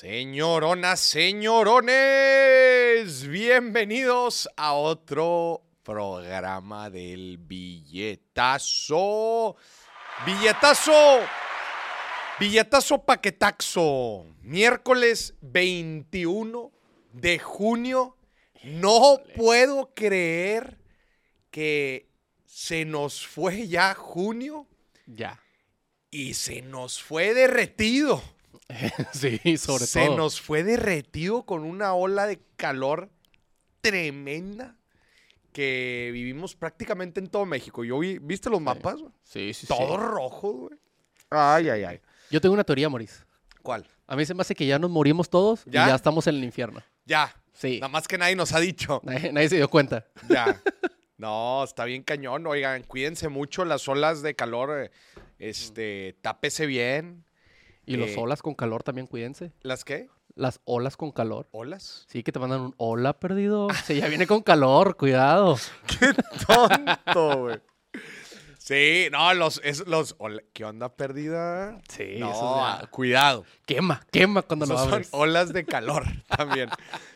Señoronas, señorones, bienvenidos a otro programa del billetazo. Billetazo. Billetazo paquetaxo. Miércoles 21 de junio. No puedo creer que se nos fue ya junio Ya. y se nos fue derretido. sí, sobre se todo. nos fue derretido con una ola de calor tremenda que vivimos prácticamente en todo México. Yo vi, ¿viste los mapas? Sí, sí, sí. Todo rojo, güey. Ay, ay, ay. Yo tengo una teoría, Maurice. ¿Cuál? A mí se me hace que ya nos morimos todos ¿Ya? y ya estamos en el infierno. Ya. Sí. Nada más que nadie nos ha dicho. Nadie, nadie se dio cuenta. Ya. No, está bien cañón. Oigan, cuídense mucho las olas de calor. eh, Este, tápese bien. Y los Eh. olas con calor también, cuídense. ¿Las qué? Las olas con calor. ¿Olas? Sí, que te mandan un hola perdido. Sí, ya viene con calor, cuidado. Qué tonto, güey. Sí, no, los, es, los, ¿qué onda perdida? Sí, no, eso ya- cuidado. Quema, quema cuando lo Esos son abres. olas de calor también.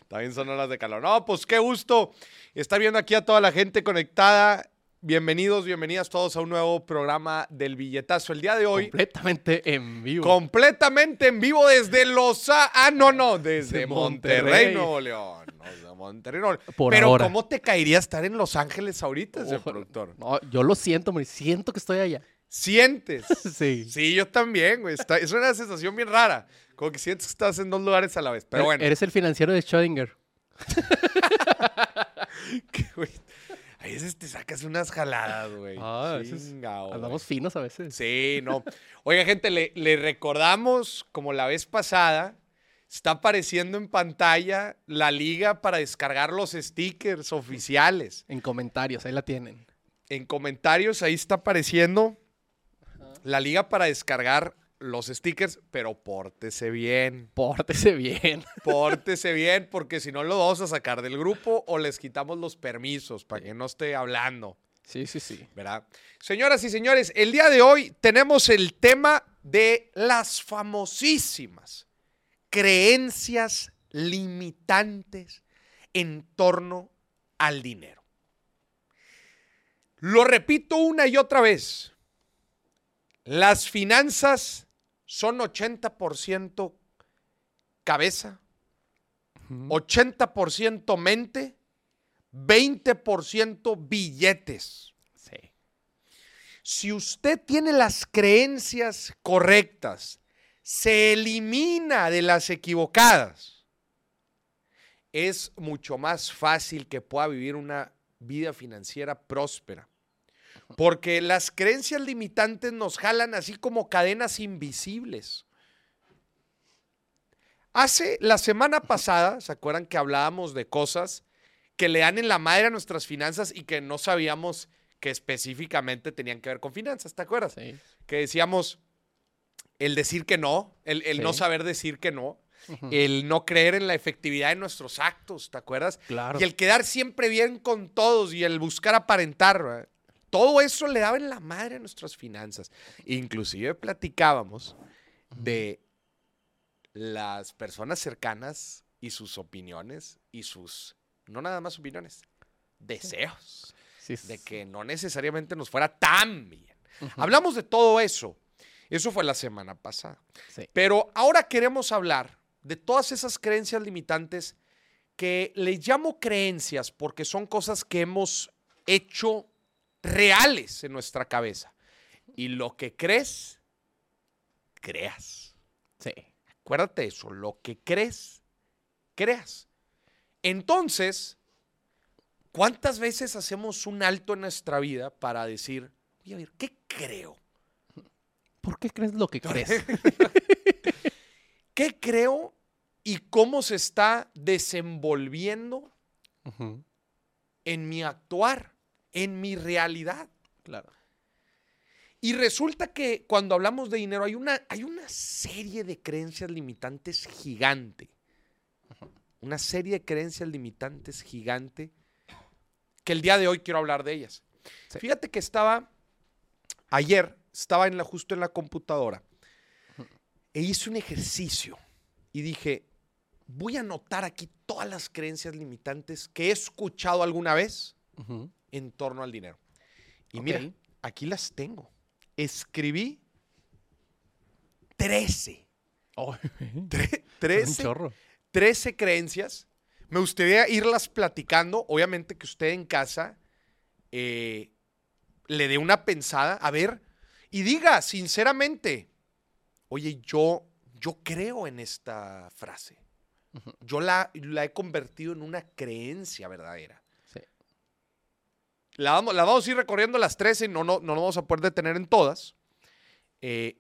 también son olas de calor. No, pues qué gusto estar viendo aquí a toda la gente conectada. Bienvenidos, bienvenidas todos a un nuevo programa del billetazo. El día de hoy, Completamente en vivo. completamente en vivo desde Los... Ah, no, no, desde De Monterrey, Monterrey. Nuevo León. Desde Monterrey, Nuevo León. Por Pero ahora. ¿cómo te caería estar en Los Ángeles ahorita, ese productor? No, yo lo siento, Maurice. Siento que estoy allá. ¿Sientes? Sí. Sí, yo también, güey. Está- es una sensación bien rara. Como que sientes que estás en dos lugares a la vez. Pero Er- bueno. Eres el financiero de Schrödinger. que, güey, a veces te sacas unas jaladas, güey. Ah. Andamos finos a veces. Sí, no. Oiga, gente, le, le recordamos, como la vez pasada, está apareciendo en pantalla la liga para descargar los stickers oficiales. En comentarios, ahí la tienen. En comentarios, ahí está apareciendo la liga para descargar los stickers, pero pórtese bien. Pórtese bien. Pórtese bien, porque si no lo vamos a sacar del grupo o les quitamos los permisos para que no esté hablando, Sí, sí, sí. ¿verdad? Señoras y señores, el día de hoy tenemos el tema de las famosísimas creencias limitantes en torno al dinero. Lo repito una y otra vez. Las finanzas son 80% cabeza, 80% mente, 20% billetes. Sí. Si usted tiene las creencias correctas, se elimina de las equivocadas, es mucho más fácil que pueda vivir una vida financiera próspera. Porque las creencias limitantes nos jalan así como cadenas invisibles. Hace la semana pasada, ¿se acuerdan que hablábamos de cosas que le dan en la madre a nuestras finanzas y que no sabíamos que específicamente tenían que ver con finanzas? ¿Te acuerdas? Sí. Que decíamos el decir que no, el, el no saber decir que no, el no creer en la efectividad de nuestros actos, ¿te acuerdas? Claro. Y el quedar siempre bien con todos y el buscar aparentar. ¿verdad? Todo eso le daba en la madre a nuestras finanzas. Inclusive platicábamos de las personas cercanas y sus opiniones y sus, no nada más opiniones, deseos Sí, de que no necesariamente nos fuera tan bien. Hablamos de todo eso. Eso fue la semana pasada. Sí. Pero ahora queremos hablar de todas esas creencias limitantes que les llamo creencias porque son cosas que hemos hecho reales en nuestra cabeza. Y lo que crees, creas. Sí. Acuérdate de eso, lo que crees, creas. Entonces, ¿cuántas veces hacemos un alto en nuestra vida para decir, oye, a ver, ¿qué creo? ¿Por qué crees lo que crees? ¿Qué creo y cómo se está desenvolviendo en mi actuar, en mi realidad? Claro. Y resulta que cuando hablamos de dinero hay una, hay una serie de creencias limitantes gigante. Una serie de creencias limitantes gigante que el día de hoy quiero hablar de ellas. Sí. Fíjate que estaba, ayer, estaba en la, justo en la computadora e hice un ejercicio y dije, voy a anotar aquí todas las creencias limitantes que he escuchado alguna vez Ujú. En torno al dinero. Y Ok. mira, aquí las tengo. Escribí 13. Oh, Tre- un 13 chorro. 13 creencias. Me gustaría irlas platicando. Obviamente que usted en casa eh, le dé una pensada, a ver, y diga sinceramente, oye, yo, yo creo en esta frase. Yo la, la he convertido en una creencia verdadera. La vamos, la vamos a ir recorriendo las 13, no, no, no nos vamos a poder detener en todas. Eh,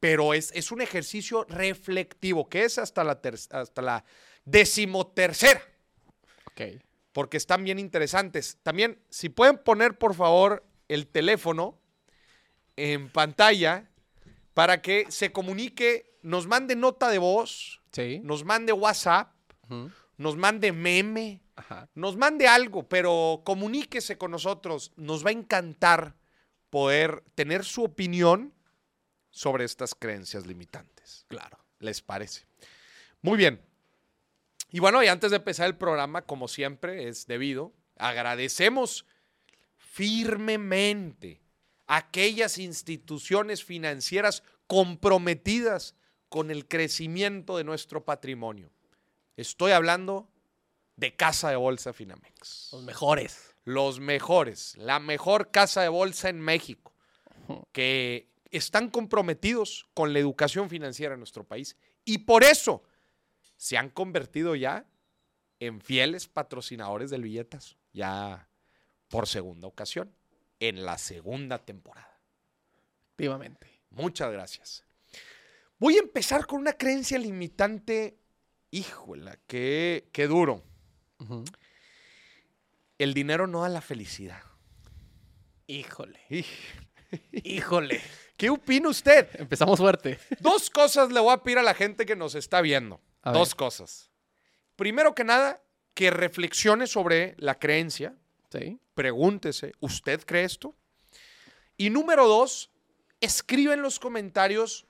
pero es, es un ejercicio reflectivo, que es hasta la, ter- hasta la decimotercera, Ok. porque están bien interesantes. También, si pueden poner, por favor, el teléfono en pantalla para que se comunique, nos mande nota de voz, Sí. nos mande WhatsApp, Ujú. Nos mande meme, Ajá. nos mande algo, pero comuníquese con nosotros. Nos va a encantar poder tener su opinión sobre estas creencias limitantes. Claro. ¿Les parece? Muy bien. Y bueno, y antes de empezar el programa, como siempre es debido, agradecemos firmemente a aquellas instituciones financieras comprometidas con el crecimiento de nuestro patrimonio. Estoy hablando de Casa de Bolsa Finamex Los mejores. los mejores, la mejor casa de bolsa en México, que están comprometidos con la educación financiera en nuestro país y por eso se han convertido ya en fieles patrocinadores del billetazo, ya por segunda ocasión, en la segunda temporada. Efectivamente. Muchas gracias. Voy a empezar con una creencia limitante, híjola, qué, qué duro. El dinero no da la felicidad. Híjole. Híjole. ¿Qué opina usted? Empezamos fuerte. Dos cosas le voy a pedir a la gente que nos está viendo. A Dos ver. cosas. Primero que nada, que reflexione sobre la creencia. Sí. Pregúntese, ¿usted cree esto? Y número dos, escribe en los comentarios,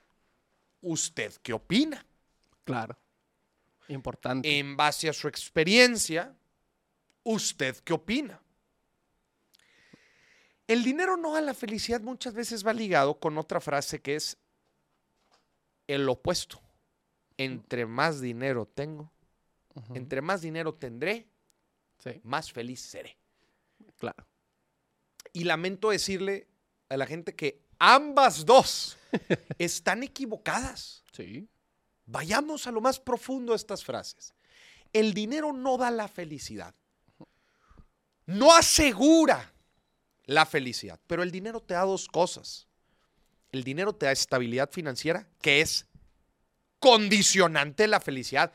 ¿usted qué opina? Claro. Importante. En base a su experiencia, ¿usted qué opina? El dinero no da la felicidad muchas veces va ligado con otra frase que es el opuesto. Entre más dinero tengo, entre más dinero tendré, Sí. más feliz seré. Claro. Y lamento decirle a la gente que ambas dos están equivocadas. Sí. Vayamos a lo más profundo de estas frases. El dinero no da la felicidad. No asegura la felicidad, pero el dinero te da dos cosas. El dinero te da estabilidad financiera, que es condicionante de la felicidad.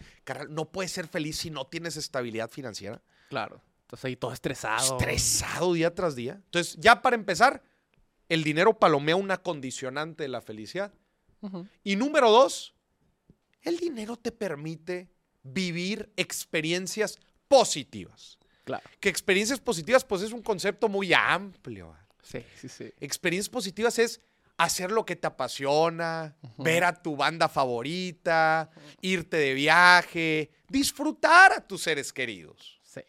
No puedes ser feliz si no tienes estabilidad financiera. Claro. Entonces ahí todo estresado. Estresado día tras día. Entonces, ya para empezar, el dinero palomea una condicionante de la felicidad. Y número dos, el dinero te permite vivir experiencias positivas. Claro. Que experiencias positivas, pues es un concepto muy amplio. Sí, sí, sí. Experiencias positivas es hacer lo que te apasiona, ver a tu banda favorita, irte de viaje, disfrutar a tus seres queridos. Sí.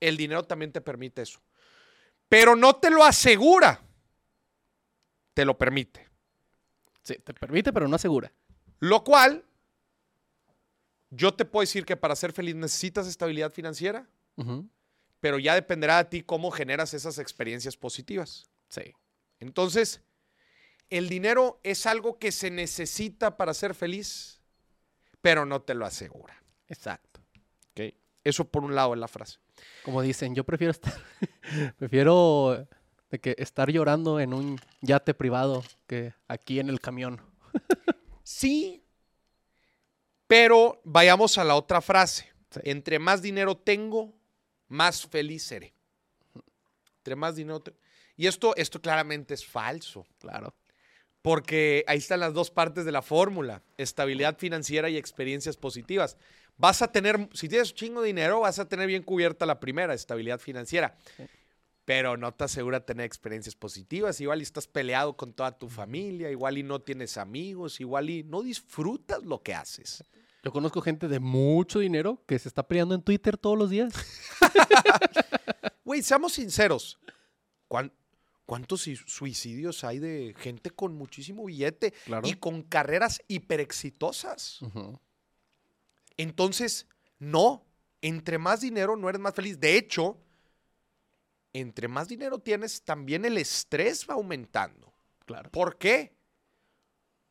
El dinero también te permite eso. Pero no te lo asegura. Te lo permite. Sí, te permite, pero no asegura. Lo cual, yo te puedo decir que para ser feliz necesitas estabilidad financiera, pero ya dependerá de ti cómo generas esas experiencias positivas. Sí. Entonces, el dinero es algo que se necesita para ser feliz, pero no te lo asegura. Exacto. ¿ok? Eso por un lado es la frase. Como dicen, yo prefiero estar, prefiero de que estar llorando en un yate privado que aquí en el camión. Sí, pero vayamos a la otra frase. Sí. Entre más dinero tengo, más feliz seré. Entre más dinero te- Y esto, esto claramente es falso, Claro. porque ahí están las dos partes de la fórmula, estabilidad financiera y experiencias positivas. Vas a tener, si tienes un chingo de dinero, vas a tener bien cubierta la primera, estabilidad financiera. Sí. Pero no te asegura tener experiencias positivas. Igual y estás peleado con toda tu familia, igual y no tienes amigos, igual y no disfrutas lo que haces. Yo conozco gente de mucho dinero que se está peleando en Twitter todos los días. Güey, seamos sinceros. ¿Cuán- ¿Cuántos suicidios hay de gente con muchísimo billete Claro. y con carreras hiper exitosas? Ujú. Entonces, no, entre más dinero no eres más feliz. De hecho, entre más dinero tienes, también el estrés va aumentando. Claro. ¿Por qué?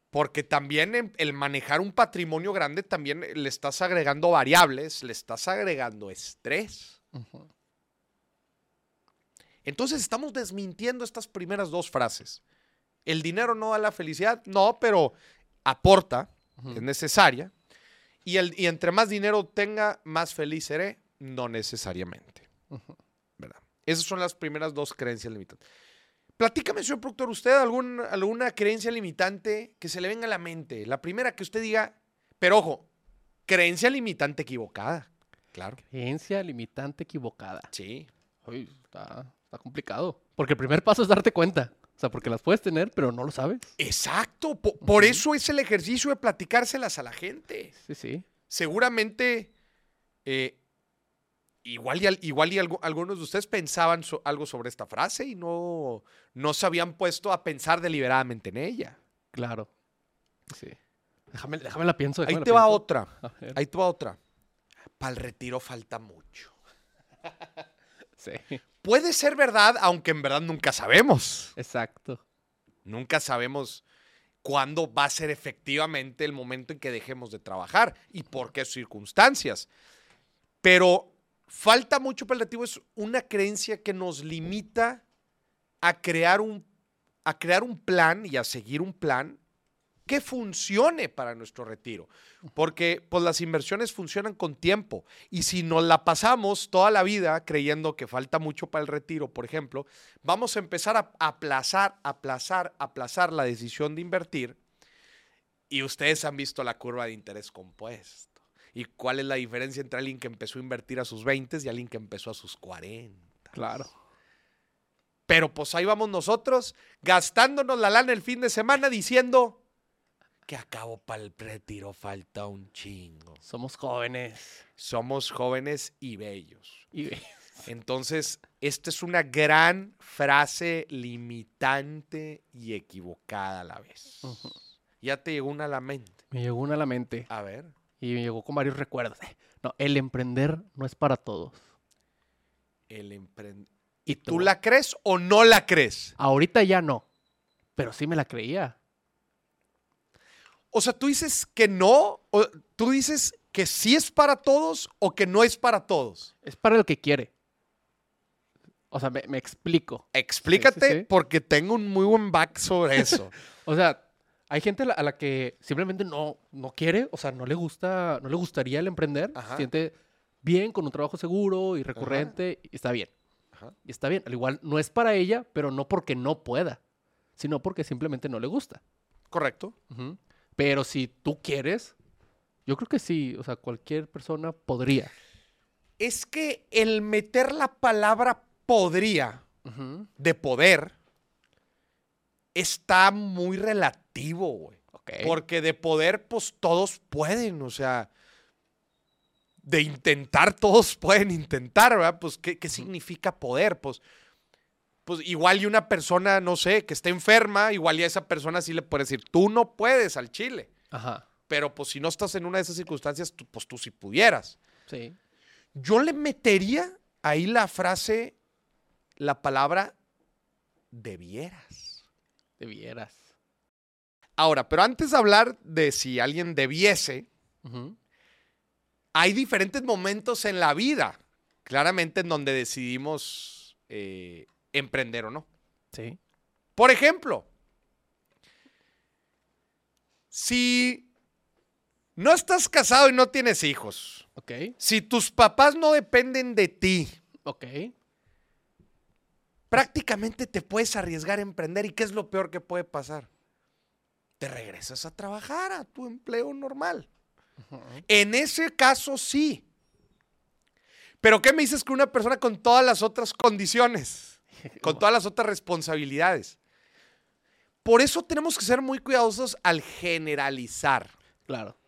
Porque también el manejar un patrimonio grande también le estás agregando variables, le estás agregando estrés. Entonces estamos desmintiendo estas primeras dos frases. El dinero no da la felicidad, no, pero aporta, es necesaria. Y, el, y entre más dinero tenga, más feliz seré, no necesariamente. Esas son las primeras dos creencias limitantes. Platícame, señor productor, usted algún, alguna creencia limitante que se le venga a la mente. La primera que usted diga, pero ojo, creencia limitante equivocada. Claro. Creencia limitante equivocada. Sí. Uy, está, está complicado. Porque el primer paso es darte cuenta. O sea, porque las puedes tener, pero no lo sabes. Exacto. po- por eso es el ejercicio de platicárselas a la gente. Sí, sí. Seguramente, eh, igual y, al- igual y algu- algunos de ustedes pensaban so- algo sobre esta frase y no, no se habían puesto a pensar deliberadamente en ella. Claro. Sí. Déjame, déjame la pienso. Ahí déjame la te va pienso. otra. Ahí te va otra. Para el retiro falta mucho. Sí. Puede ser verdad, aunque en verdad nunca sabemos. Exacto. Nunca sabemos cuándo va a ser efectivamente el momento en que dejemos de trabajar y por qué circunstancias. Pero falta mucho para el retiro. Es una creencia que nos limita a crear un, a crear un plan y a seguir un plan que funcione para nuestro retiro. Porque pues, las inversiones funcionan con tiempo. Y si nos la pasamos toda la vida creyendo que falta mucho para el retiro, por ejemplo, vamos a empezar a aplazar, aplazar, aplazar la decisión de invertir. Y ustedes han visto la curva de interés compuesto. ¿Y cuál es la diferencia entre alguien que empezó a invertir a sus 20 y alguien que empezó a sus 40? Claro. Pero pues ahí vamos nosotros gastándonos la lana el fin de semana diciendo que acabo para el retiro falta un chingo. Somos jóvenes. Somos jóvenes y bellos. Y Entonces, esta es una gran frase limitante y equivocada a la vez. Ya te llegó una a la mente. me llegó una a la mente. A ver. Y me llegó con varios recuerdos. No, el emprender no es para todos. El Y ¿Tú la crees o no la crees? Ahorita ya no. Pero sí me la creía. O sea, tú dices que no, o tú dices que sí es para todos o que no es para todos. Es para el que quiere. O sea, me, me explico. Explícate Sí, sí, sí. porque tengo un muy buen back sobre eso. O sea, hay gente a la, que simplemente no, no quiere, o sea, no le gusta, no le gustaría el emprender, Ajá. se siente bien con un trabajo seguro y recurrente, y está bien. Ajá. Y está bien. Al igual, no es para ella, pero no porque no pueda, sino porque simplemente no le gusta. Correcto. Pero si tú quieres, yo creo que sí, o sea, cualquier persona podría. Es que el meter la palabra podría de poder está muy relativo, güey. Ok. Porque de poder, pues todos pueden, o sea, de intentar, todos pueden intentar, ¿verdad? Pues, ¿qué, qué significa poder? Pues, pues igual y una persona, no sé, que esté enferma, igual y a esa persona sí le puede decir, tú no puedes al chile. Ajá. Pero pues si no estás en una de esas circunstancias, tú- pues tú sí pudieras. Sí. Yo le metería ahí la frase, la palabra debieras. Debieras. Ahora, pero antes de hablar de si alguien debiese, hay diferentes momentos en la vida, claramente en donde decidimos eh, emprender o no. Sí. Por ejemplo, si no estás casado y no tienes hijos, Ok. si tus papás no dependen de ti, Ok. Prácticamente te puedes arriesgar a emprender. ¿Y qué es lo peor que puede pasar? Te regresas a trabajar a tu empleo normal. En ese caso sí. Pero ¿qué me dices que una persona con todas las otras condiciones? con todas las otras responsabilidades. Por eso tenemos que ser muy cuidadosos al generalizar. Claro.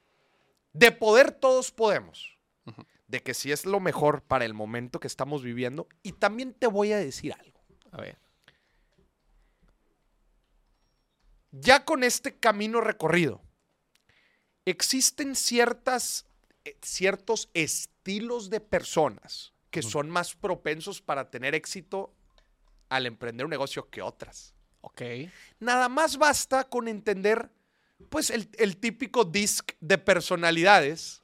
De poder todos podemos. De que sí es lo mejor para el momento que estamos viviendo. Y también te voy a decir algo. A ver. Ya con este camino recorrido, existen ciertas, eh, ciertos estilos de personas que son más propensos para tener éxito al emprender un negocio que otras. Ok. Nada más basta con entender, pues, el, el típico disc de personalidades.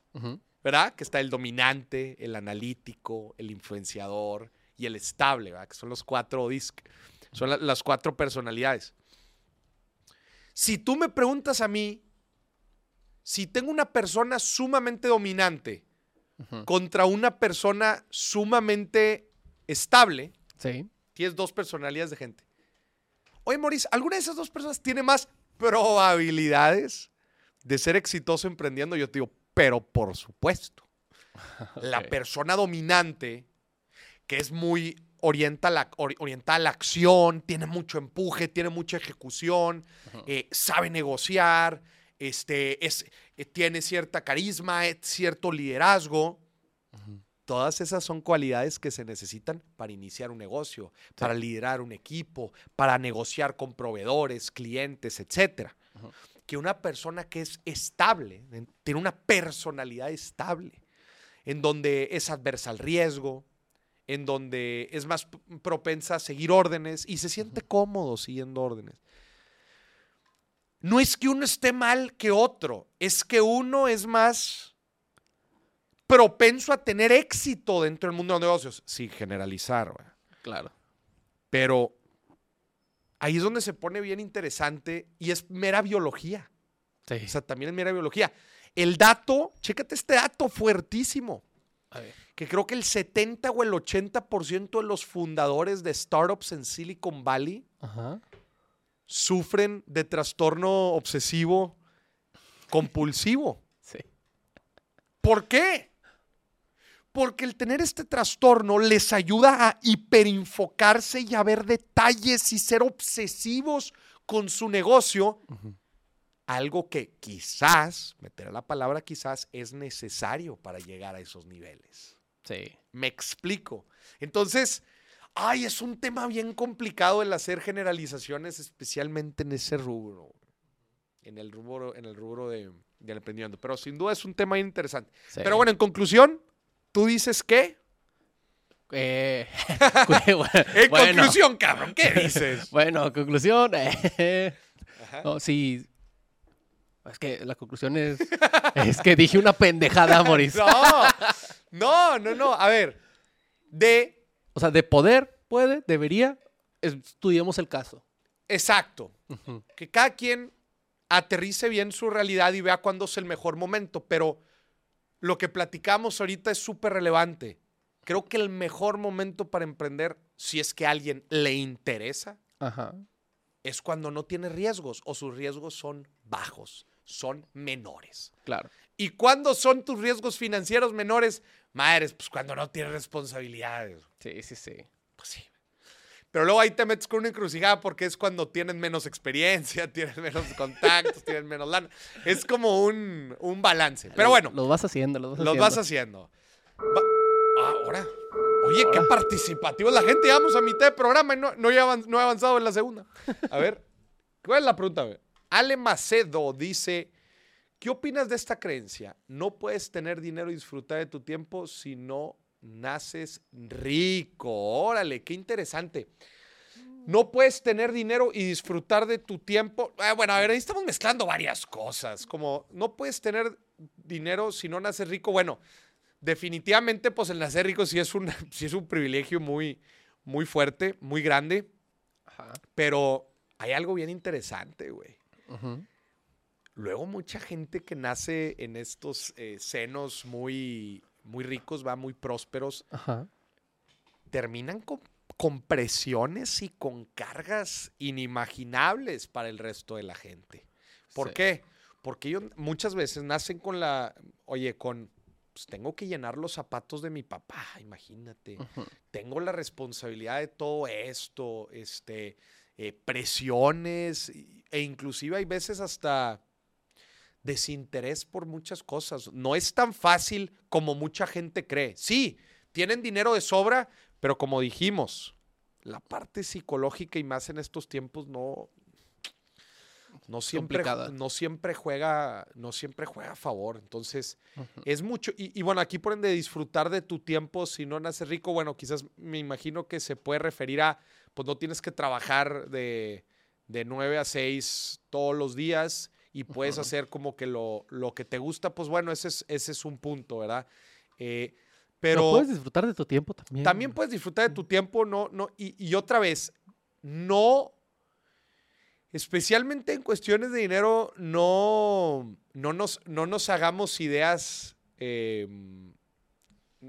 ¿verdad? Que está el dominante, el analítico, el influenciador y el estable, ¿verdad? Que son los cuatro disc. Son la- las cuatro personalidades. Si tú me preguntas a mí, si tengo una persona sumamente dominante contra una persona sumamente estable, Sí. tienes dos personalidades de gente. Oye, Maurice, ¿alguna de esas dos personas tiene más probabilidades de ser exitoso emprendiendo? Yo te digo, pero por supuesto. La persona dominante, que es muy orienta a la, ori- orientada a la acción, tiene mucho empuje, tiene mucha ejecución, eh, sabe negociar, este, es, eh, tiene cierta carisma, eh, cierto liderazgo. Todas esas son cualidades que se necesitan para iniciar un negocio, para liderar un equipo, para negociar con proveedores, clientes. Ujú. Que una persona que es estable, en- tiene una personalidad estable, en donde es adversa al riesgo, en donde es más propensa a seguir órdenes y se siente cómodo siguiendo órdenes. No es que uno esté mal que otro, es que uno es más propenso a tener éxito dentro del mundo de los negocios, sin generalizar, ¿verdad? Claro. pero ahí es donde se pone bien interesante y es mera biología. Sí. O sea, también es mera biología. El dato, chécate este dato fuertísimo, A ver. que creo que el 70 o el 80% de los fundadores de startups en Silicon Valley Ajá. sufren de trastorno obsesivo compulsivo. Sí. ¿Por qué? Porque el tener este trastorno les ayuda a hiperenfocarse y a ver detalles y ser obsesivos con su negocio. Ujú. Algo que quizás, meteré la palabra quizás, es necesario para llegar a esos niveles. Sí. Me explico. Entonces, ay, es un tema bien complicado el hacer generalizaciones, especialmente en ese rubro. En el rubro, en el rubro de, del emprendimiento. Pero sin duda es un tema interesante. Sí. Pero bueno, en conclusión, tú dices que. Eh, En bueno, conclusión, cabrón, ¿qué dices? Bueno, conclusión. eh, no, sí. Es que la conclusión es. es que dije una pendejada, Moris. No, no, no, no. A ver, de. O sea, de poder, puede, debería. Estudiemos el caso. Exacto. Que cada quien aterrice bien su realidad y vea cuándo es el mejor momento, pero lo que platicamos ahorita es súper relevante. Creo que el mejor momento para emprender, si es que a alguien le interesa, Ajá. es cuando no tiene riesgos o sus riesgos son bajos, son menores. Claro. ¿Y cuándo son tus riesgos financieros menores? Madres, pues cuando no tienes responsabilidades. Sí, sí, sí. Pues sí. Pero luego ahí te metes con una encrucijada porque es cuando tienes menos experiencia, tienes menos contactos, tienes menos lana. Es como un, un balance. Pero bueno, Los vas haciendo, los vas los haciendo. vas haciendo. Va- Ah, ahora. Oye, qué participativo la gente. Llevamos a mitad de programa y no, no, he no he avanzado en la segunda. A ver, ¿cuál es la pregunta? güey? Ale Macedo dice, ¿qué opinas de esta creencia? No puedes tener dinero y disfrutar de tu tiempo si no naces rico. Órale, qué interesante. No puedes tener dinero y disfrutar de tu tiempo. Ah, bueno, a ver, ahí estamos mezclando varias cosas. Como no puedes tener dinero si no naces rico. Bueno, definitivamente, pues el nacer rico sí es un, sí es un privilegio muy, muy fuerte, muy grande. Ajá. Pero hay algo bien interesante, güey. Luego mucha gente que nace en estos eh, senos muy, muy ricos, va muy prósperos, Ajá. terminan con, con presiones y con cargas inimaginables para el resto de la gente. ¿Por Sí. qué? Porque ellos muchas veces nacen con la, oye, con pues tengo que llenar los zapatos de mi papá, imagínate. Tengo la responsabilidad de todo esto, este, eh, presiones e inclusive hay veces hasta desinterés por muchas cosas. No es tan fácil como mucha gente cree. Sí, tienen dinero de sobra, pero como dijimos, la parte psicológica y más en estos tiempos no no siempre, Complicada. no siempre juega no siempre juega a favor. Entonces, es mucho. Y, y bueno, aquí ponen de disfrutar de tu tiempo si no naces rico. Bueno, quizás me imagino que se puede referir a, pues no tienes que trabajar de, de 9 a 6 todos los días y puedes hacer como que lo, lo que te gusta. Pues bueno, ese es, ese es un punto, ¿verdad? Eh, Pero pero puedes disfrutar de tu tiempo también. también puedes disfrutar de tu tiempo, no, no, y, y otra vez, no, especialmente en cuestiones de dinero, no, no, nos, no nos hagamos ideas, eh,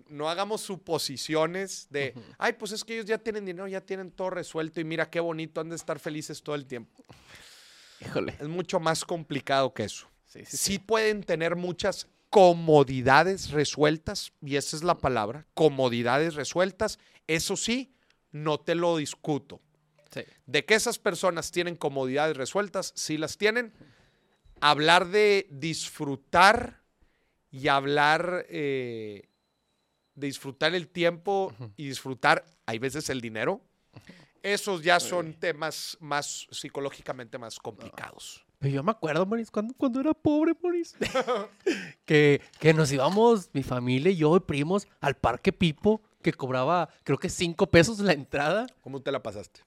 no hagamos suposiciones de, ay, pues es que ellos ya tienen dinero, ya tienen todo resuelto y mira qué bonito, han de estar felices todo el tiempo. Híjole. Es mucho más complicado que eso Sí, sí, sí pueden tener muchas comodidades resueltas, y esa es la palabra, comodidades resueltas. Eso sí, no te lo discuto. Sí. De que esas personas tienen comodidades resueltas, sí las tienen. Hablar de disfrutar y hablar eh, de disfrutar el tiempo y disfrutar, hay veces el dinero, esos ya son temas más psicológicamente más complicados. Pero yo me acuerdo, Moris, cuando, cuando era pobre, Moris. que, que nos íbamos, mi familia y yo y primos, al Parque Pipo, que cobraba, creo que cinco pesos la entrada. ¿Cómo te la pasaste?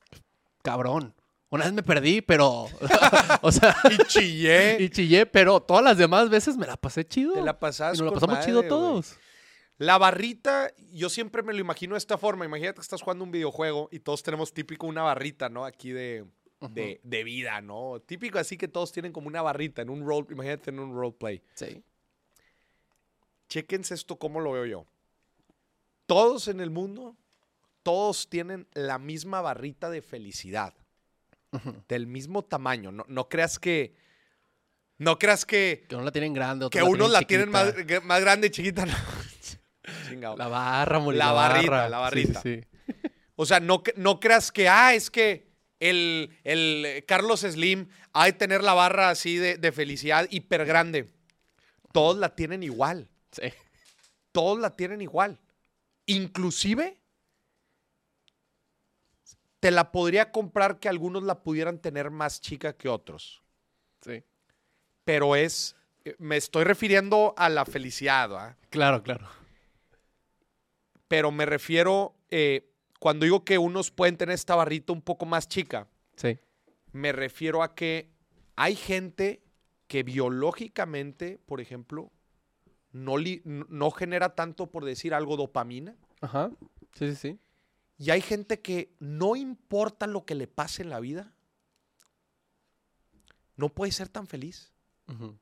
Cabrón. Una vez me perdí, pero. o sea. Y chillé. Y chillé, pero todas las demás veces me la pasé chido. Te la y pasaste. nos la pasamos chido todos. La barrita, yo siempre me lo imagino de esta forma. Imagínate que estás jugando un videojuego y todos tenemos típico una barrita, ¿no? Aquí de, de, de vida, ¿no? Típico así que todos tienen como una barrita en un role, imagínate en un roleplay. Sí. Chéquense esto cómo lo veo yo. Todos en el mundo, todos tienen la misma barrita de felicidad, del mismo tamaño. No, no creas que, no creas que, Que uno la tienen grande, que unos la tienen más, más grande y chiquita. No. Chingado. La barra, La la, barrita, barra. la barrita. sí, sí. O sea, no, no creas que, ah, es que el, el Carlos Slim ha de tener la barra así de, de felicidad hiper grande. Todos la tienen igual. Sí. Todos la tienen igual. Inclusive, te la podría comprar que algunos la pudieran tener más chica que otros. Sí. Pero es, eh, me estoy refiriendo a la felicidad, ¿va? Claro, claro. Pero me refiero, eh, cuando digo que unos pueden tener esta barrita un poco más chica, Sí. Me refiero a que hay gente que biológicamente, por ejemplo, no, li- no genera tanto, por decir algo, dopamina. Ajá. Sí, sí, sí. Y hay gente que no importa lo que le pase en la vida, no puede ser tan feliz. Ujú.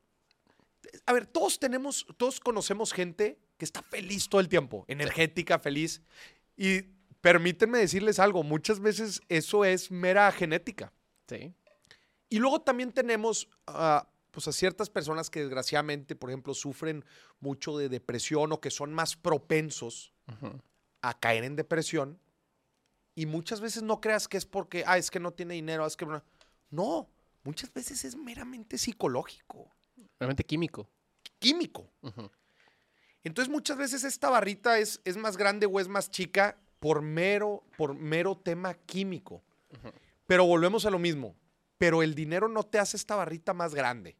A ver, todos tenemos, todos conocemos gente que está feliz todo el tiempo, energética, feliz. Y permítanme decirles algo, muchas veces eso es mera genética. Sí. Y luego también tenemos pues a ciertas personas que desgraciadamente, por ejemplo, sufren mucho de depresión o que son más propensos a caer en depresión. Y muchas veces no creas que es porque, ah, es que no tiene dinero, es que no. No, muchas veces es meramente psicológico, Realmente químico. químico. Entonces muchas veces esta barrita es, es más grande o es más chica por mero, por mero tema químico. Pero volvemos a lo mismo. Pero el dinero no te hace esta barrita más grande.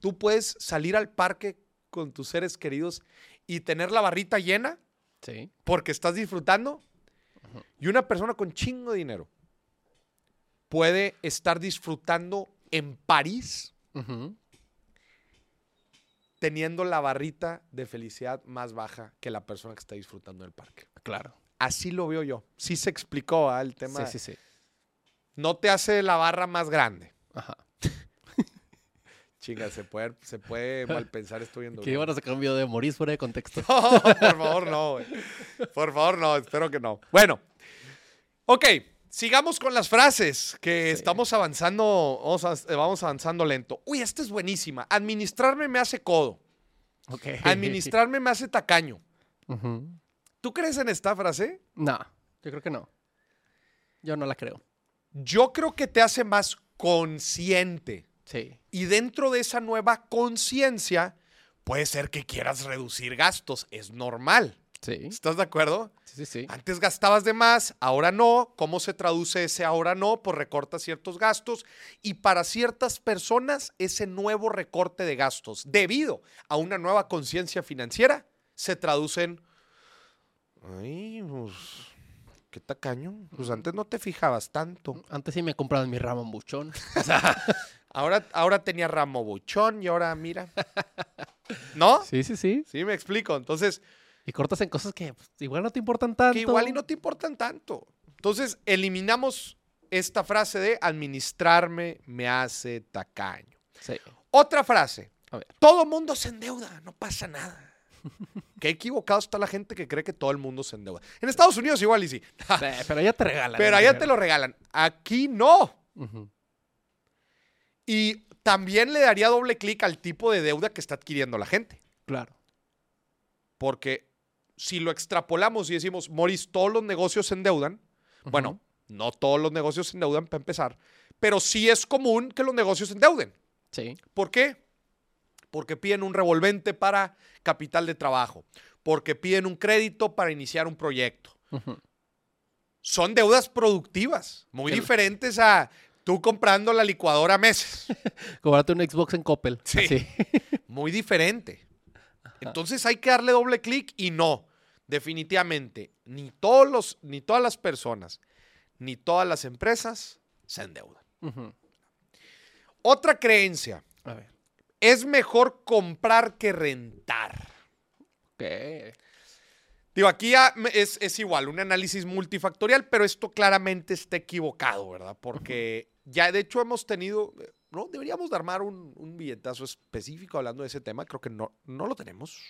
Tú puedes salir al parque con tus seres queridos y tener la barrita llena Sí. porque estás disfrutando. Y una persona con chingo de dinero puede estar disfrutando en París. Teniendo la barrita de felicidad más baja que la persona que está disfrutando del parque. Claro. Así lo veo yo. Sí se explicó ¿ah? el tema. Sí, sí, sí. No te hace la barra más grande. Ajá. Chinga, se puede, se puede mal pensar esto viendo. Que iban a sacar un video de Moris fuera de contexto. No, por favor, no, güey. Por favor, no, espero que no. Bueno, ok, sigamos con las frases, que Sí. estamos avanzando, vamos, a- vamos avanzando lento. Uy, esta es buenísima. Administrarme me hace codo. Ok. Administrarme me hace tacaño. ¿Tú crees en esta frase? No, yo creo que no. Yo no la creo. Yo creo que te hace más consciente. Sí. Y dentro de esa nueva conciencia, puede ser que quieras reducir gastos. Es normal. Sí. ¿Estás de acuerdo? Sí, sí, sí. Antes gastabas de más, ahora no. ¿Cómo se traduce ese ahora no? Pues recorta ciertos gastos. Y para ciertas personas, ese nuevo recorte de gastos, debido a una nueva conciencia financiera, se traduce en. Ay, pues. Qué tacaño. Pues antes no te fijabas tanto. Antes sí me compraban mi Ramón Buchón. O sea, Ahora, ahora tenía ramo buchón y ahora mira. ¿No? sí, sí, sí. Sí, me explico. Entonces, Y cortas en cosas que pues, igual no te importan tanto. que igual y no te importan tanto. Entonces, eliminamos esta frase de administrarme me hace tacaño. Sí. Otra frase. A ver. Todo mundo se endeuda, no pasa nada. Qué equivocado está la gente que cree que todo el mundo se endeuda. En Estados Unidos igual y sí. Pero ya te regalan. Pero allá te lo regalan. Aquí no. Y también le daría doble clic al tipo de deuda que está adquiriendo la gente. Claro. Porque si lo extrapolamos y decimos, Moris, todos los negocios se endeudan, bueno, no todos los negocios se endeudan para empezar, pero sí es común que los negocios se endeuden. Sí. ¿Por qué? Porque piden un revolvente para capital de trabajo, porque piden un crédito para iniciar un proyecto. Son deudas productivas, muy El- diferentes a tú comprando la licuadora a meses. Cobrarte un Xbox en Coppel. Sí. Así. muy diferente. Entonces hay que darle doble clic y no, definitivamente, ni todos los, ni todas las personas, ni todas las empresas se endeudan. Otra creencia, A ver. es mejor comprar que rentar. ¿Qué? Digo, aquí ya es, es igual, un análisis multifactorial, pero esto claramente está equivocado, ¿verdad? Porque ya de hecho hemos tenido, ¿no? Deberíamos de armar un, un billetazo específico hablando de ese tema, creo que no, no lo tenemos.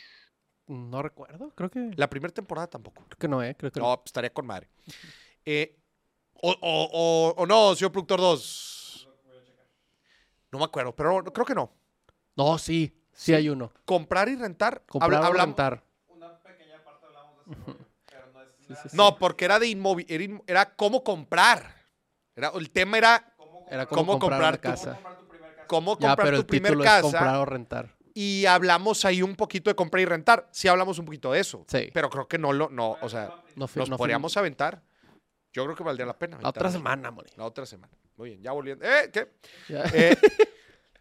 No recuerdo. Creo que. La primera temporada tampoco. Creo que no, ¿eh? Creo que no. No, pues, estaría con madre. Eh, o, o- o- o no, señor productor 2. No me acuerdo, pero no- creo que no. No, sí. Sí hay uno. Comprar y rentar. Comprar habla- o rentar. Sí, sí, sí. No, porque era de inmovi- era, inmo- era cómo comprar. Era, el tema era Era como ¿cómo comprar, comprar una tu- casa. cómo Ya, comprar pero tu el primer título es casa. comprar o rentar. Y hablamos ahí un poquito de comprar y rentar. Sí hablamos un poquito de eso. Sí. Pero creo que no lo, no, o sea, No fui- nos no fui- podríamos aventar. Yo creo que valdría la pena. La otra aventarnos. semana, Moni. La otra semana. Muy bien, ya volviendo. ¿Eh? ¿Qué? Ya. Eh,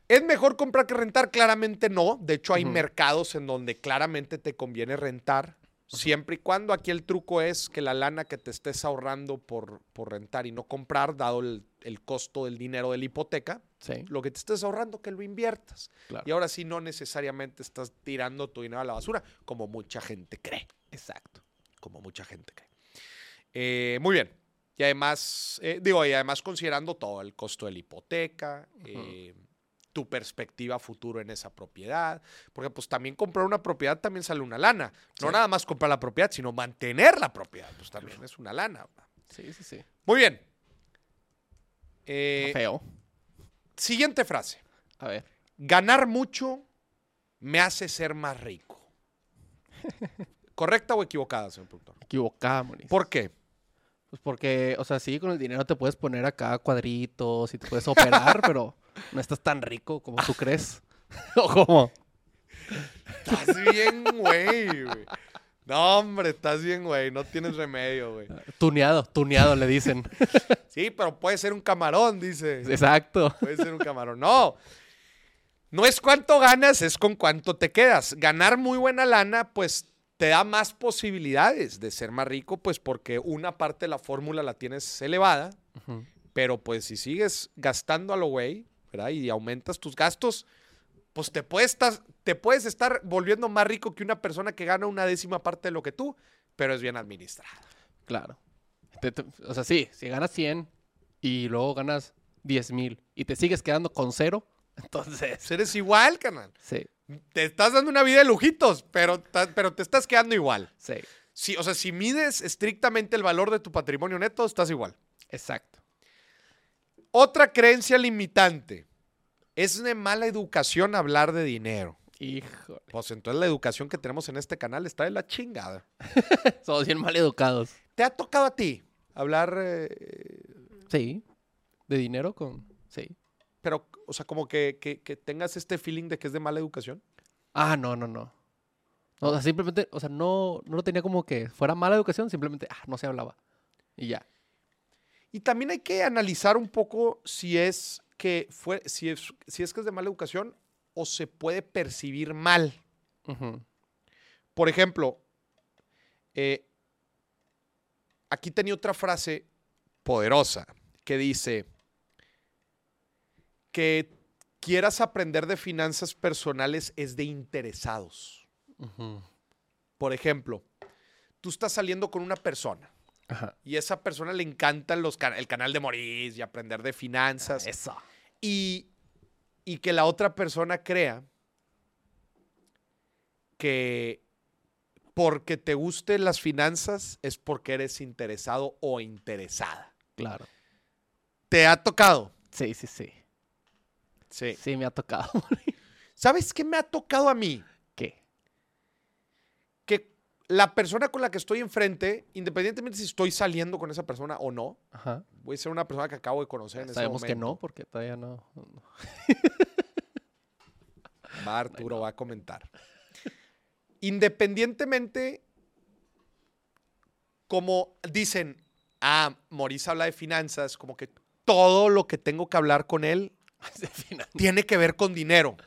¿Es mejor comprar que rentar? Claramente no. De hecho, hay mercados en donde claramente te conviene rentar. Siempre y cuando aquí el truco es que la lana que te estés ahorrando por, por rentar y no comprar, dado el, el costo del dinero de la hipoteca, Sí, lo que te estés ahorrando, que lo inviertas. claro. Y ahora sí, no necesariamente estás tirando tu dinero a la basura, como mucha gente cree. Exacto. Como mucha gente cree. Eh, muy bien. Y además, eh, digo, y además considerando todo, el costo de la hipoteca, eh, tu perspectiva futuro en esa propiedad, porque pues también comprar una propiedad también sale una lana. No Sí. nada más comprar la propiedad, sino mantener la propiedad, pues también es una lana. Sí, sí, sí. Muy bien. Eh, Feo. siguiente frase. A ver. Ganar mucho me hace ser más rico. ¿Correcta o equivocada, señor productor? Equivocada, Moni. ¿Por qué? Pues porque, o sea, sí, con el dinero te puedes poner acá cuadritos y te puedes operar, pero no estás tan rico como tú crees. ¿O cómo? Estás bien, güey. güey. No, hombre, estás bien, güey. No tienes remedio, güey. Tuneado, tuneado le dicen. Sí, pero puede ser un camarón, dice. Exacto. Puede ser un camarón. No. No es cuánto ganas, es con cuánto te quedas. Ganar muy buena lana, pues te da más posibilidades de ser más rico, pues porque una parte de la fórmula la tienes elevada, pero pues si sigues gastando a lo güey, ¿verdad? Y aumentas tus gastos, pues te puedes, estar, te puedes estar volviendo más rico que una persona que gana una décima parte de lo que tú, pero es bien administrada. Claro. O sea, sí, si ganas 100 y luego ganas 10 mil y te sigues quedando con cero, entonces, Pues eres igual, canal. sí, Te estás dando una vida de lujitos, pero, pero te estás quedando igual. sí, Sí, o sea, si mides estrictamente el valor de tu patrimonio neto, estás igual. exacto. Otra creencia limitante. Es de mala educación hablar de dinero. Hijo. Pues entonces la educación que tenemos en este canal está de la chingada. Somos bien mal educados. ¿Te ha tocado a ti hablar, eh, Sí. De dinero con. Sí. pero, o sea, como que, que- que tengas este feeling de que es de mala educación? Ah, no, no, no. No, o sea, simplemente, o sea, no, no lo tenía como que fuera mala educación, simplemente, ah, no se hablaba. Y ya. Y también hay que analizar un poco si es que fue, si es, si es que es de mala educación o se puede percibir mal. Por ejemplo, eh, aquí tenía otra frase poderosa que dice que quieras aprender de finanzas personales es de interesados. Por ejemplo, tú estás saliendo con una persona Ajá. y a esa persona le encantan los can- el canal de Maurice y aprender de finanzas Eso. y, y que la otra persona crea que porque te gusten las finanzas es porque eres interesado o interesada. Claro. ¿Te ha tocado? Sí, sí, sí. Sí. Sí, me ha tocado. ¿Sabes qué me ha tocado a mí? Que la persona con la que estoy enfrente, independientemente si estoy saliendo con esa persona o no, Ajá. voy a ser una persona que acabo de conocer en Sabemos ese que momento. no, porque todavía no. no. Va Arturo, va a comentar. Independientemente, como dicen, ah, Maurice habla de finanzas, como que todo lo que tengo que hablar con él tiene que ver con dinero.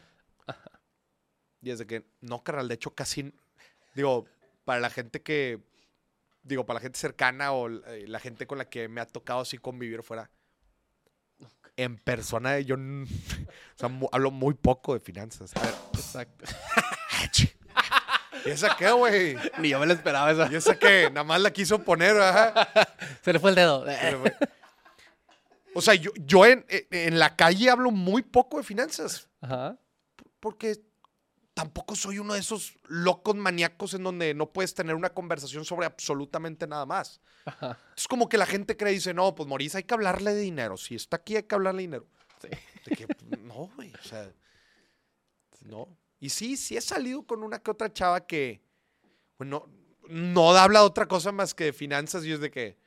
Y es de que, no, carnal, de hecho casi, digo, para la gente que, digo, para la gente cercana o eh, la gente con la que me ha tocado así convivir fuera, en persona yo o sea, mu- hablo muy poco de finanzas. A ver, Exacto. ¿Y esa qué, güey? Ni yo me lo esperaba esa. ¿Y esa qué? Nada más la quiso poner, ajá. Se le fue el dedo. O sea, yo, yo en, en- en la calle hablo muy poco de finanzas. Ajá. Porque tampoco soy uno de esos locos maníacos en donde no puedes tener una conversación sobre absolutamente nada más. Ajá. Es como que la gente cree y dice, no, pues Maurice hay que hablarle de dinero. Si está aquí hay que hablarle de dinero. Sí. De que, pues, no, güey, o sea, no. Y sí, sí he salido con una que otra chava que, bueno, no habla de otra cosa más que de finanzas y es de que,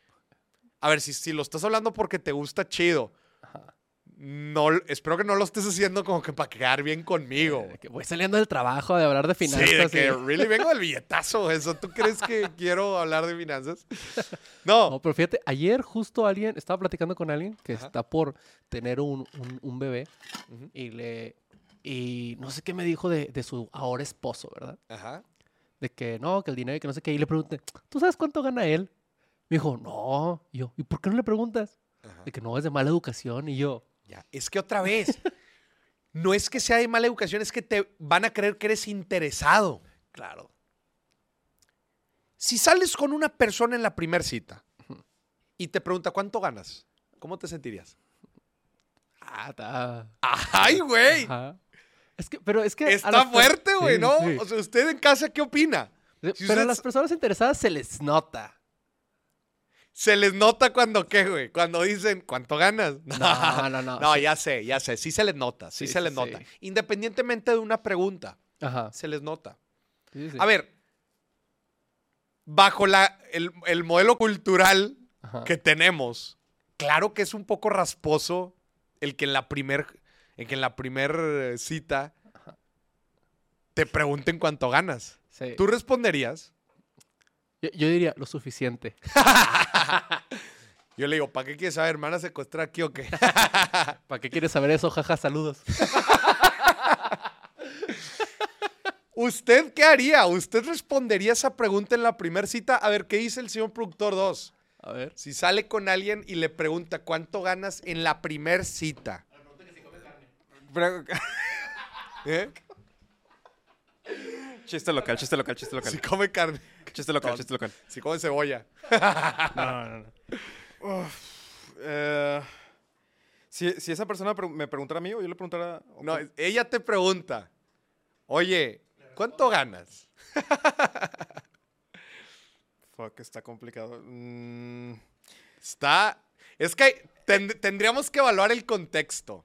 a ver, si, si lo estás hablando porque te gusta, chido. Ajá. No, espero que no lo estés haciendo como que para quedar bien conmigo. De que voy saliendo del trabajo de hablar de finanzas. Sí, de y- que really vengo del billetazo. ¿Eso tú crees que quiero hablar de finanzas? No. No, pero fíjate, ayer justo alguien, estaba platicando con alguien que Ajá. está por tener un, un- un bebé y le... Y no sé qué me dijo de, de su ahora esposo, ¿verdad? Ajá. De que no, que el dinero y que no sé qué. Y le pregunté, ¿tú sabes cuánto gana él? Me dijo, no. Y yo, ¿y por qué no le preguntas? Ajá. De que no, es de mala educación. Y yo, Ya, Es que otra vez, no es que sea de mala educación, es que te van a creer que eres interesado. claro. Si sales con una persona en la primera cita y te pregunta cuánto ganas, ¿cómo te sentirías? Ah, está... ¡Ay, güey! Ajá. Es que, pero es que... Está fuerte, güey, Sí, ¿no? sí. O sea, ¿usted en casa qué opina? Si pero a las personas interesadas se les nota. Se les nota cuando qué, güey. Cuando dicen, ¿cuánto ganas? No, no, no. No, sí. ya sé, ya sé. Sí se les nota, sí, Sí, se les sí. nota. Independientemente de una pregunta, Ajá. se les nota. A ver, bajo la, el, el modelo cultural Ajá. que tenemos, claro que es un poco rasposo el que en la primer, el que en la primer eh, cita te pregunten cuánto ganas. Sí. ¿Tú responderías? Yo, yo diría lo suficiente. Yo le digo, ¿para qué quieres saber, hermana secuestrar aquí o qué? ¿Para qué quieres saber eso? Jaja, saludos. ¿Usted qué haría? ¿Usted respondería esa pregunta en la primera cita? A ver, ¿qué dice el señor productor 2? A ver. Si sale con alguien y le pregunta cuánto ganas en la primer cita. ¿Eh? chiste local, chiste local, chiste local. Si come carne. Chiste local, chiste local. Si come cebolla. No, no, no. Eh, si, si esa persona me preguntara a mí o yo le preguntara... o No, ella te pregunta, oye, ¿cuánto ganas? Fuck, está complicado. Mm, Está... Es que ten- tendríamos que evaluar el contexto.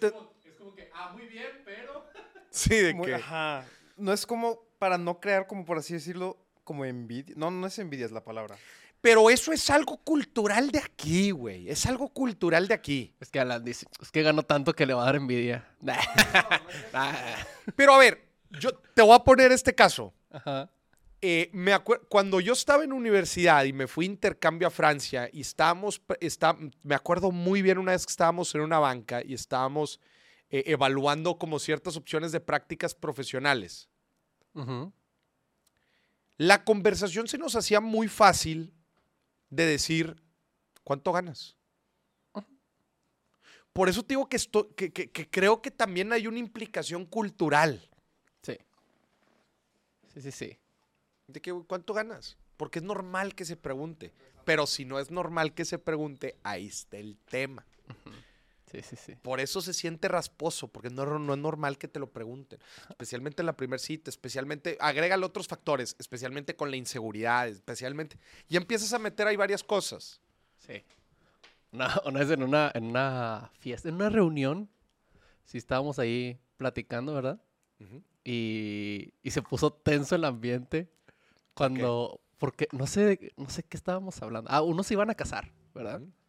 Es como, que, ah, muy bien, pero. Sí, de Muy- que... ajá. No es como para no crear, como por así decirlo, como envidia. No, no es envidia, es la palabra. Pero eso es algo cultural de aquí, güey. Es algo cultural de aquí. Es que Alan dice, es que ganó tanto que le va a dar envidia. Pero a ver, yo te voy a poner este caso. Ajá. Eh, me cuando yo estaba en universidad y me fui a intercambio a Francia y estábamos, está- me acuerdo muy bien una vez que estábamos en una banca y estábamos eh, evaluando como ciertas opciones de prácticas profesionales. La conversación se nos hacía muy fácil de decir, ¿cuánto ganas? Por eso te digo que, esto- que- que- que creo que también hay una implicación cultural. Sí. Sí, sí, sí. De que, ¿cuánto ganas? Porque es normal que se pregunte. Pero si no es normal que se pregunte, ahí está el tema. Sí, sí, sí. Por eso se siente rasposo, porque no, no es normal que te lo pregunten. Especialmente en la primera cita, especialmente, agrégale otros factores, especialmente con la inseguridad, especialmente. Y empiezas a meter ahí varias cosas. Sí. Una, una vez en una, en una fiesta, en una reunión, sí estábamos ahí platicando, ¿verdad? Y, y se puso tenso el ambiente cuando, porque no sé, no sé qué estábamos hablando. Ah, unos se iban a casar, ¿verdad? Y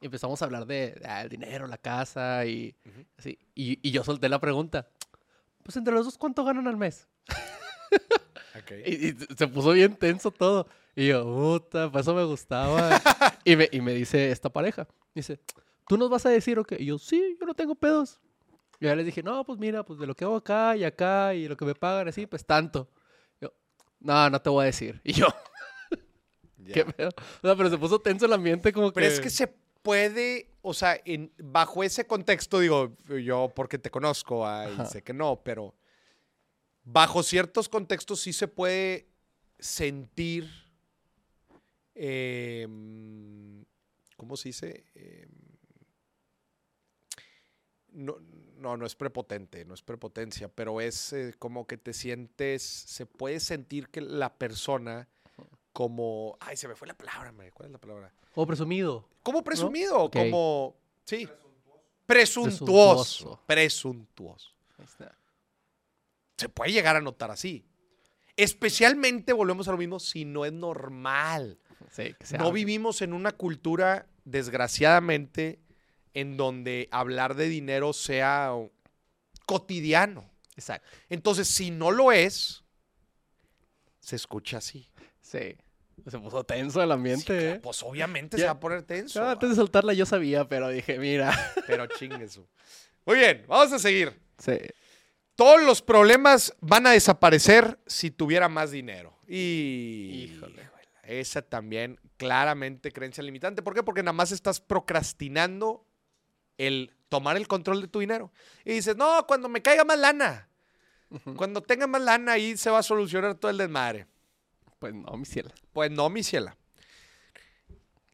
empezamos a hablar de ah, el dinero, la casa y Ujú. así. Y, y yo solté la pregunta, pues entre los dos, ¿cuánto ganan al mes? Y, y se puso bien tenso todo. Y yo, puta, para eso me gustaba. y, me, y me dice esta pareja, dice, ¿tú nos vas a decir o qué? Y yo, sí, yo no tengo pedos. Y ya les dije, no, pues mira, pues de lo que hago acá y acá y lo que me pagan así, pues tanto. Yo, no, no te voy a decir. Y yo, Ya. ¿qué pedo? O sea, pero se puso tenso el ambiente como Pero que... es que se puede, o sea, en, bajo ese contexto, digo, yo porque te conozco, ay, sé que no, pero bajo ciertos contextos sí se puede sentir, em, ¿cómo se dice? Em, no, no, no es prepotente, no es prepotencia, pero es eh, como que te sientes, se puede sentir que la persona como, ay, se me fue la palabra, me, ¿cuál es la palabra? O presumido. Como presumido, como. Sí. Presuntuoso. Presuntuoso. Presuntuoso. Ahí está. Se puede llegar a notar así. Especialmente, volvemos a lo mismo, si no es normal. Sí, que No vivimos en una cultura, desgraciadamente, en donde hablar de dinero sea cotidiano. Exacto. Entonces, si no lo es, se escucha así. Sí. Se puso tenso el ambiente, ¿eh? pues obviamente Ya. se va a poner tenso. Ah, antes de soltarla yo sabía, pero dije, mira. Pero chingue eso. Muy bien, vamos a seguir. Sí. Todos los problemas van a desaparecer si tuviera más dinero. Y Híjole. esa también claramente creencia limitante. ¿Por qué? Porque nada más estás procrastinando el tomar el control de tu dinero. Y dices, no, cuando me caiga más lana, cuando tenga más lana ahí se va a solucionar todo el desmadre. Pues no, mi cielo. Pues no, mi ciela.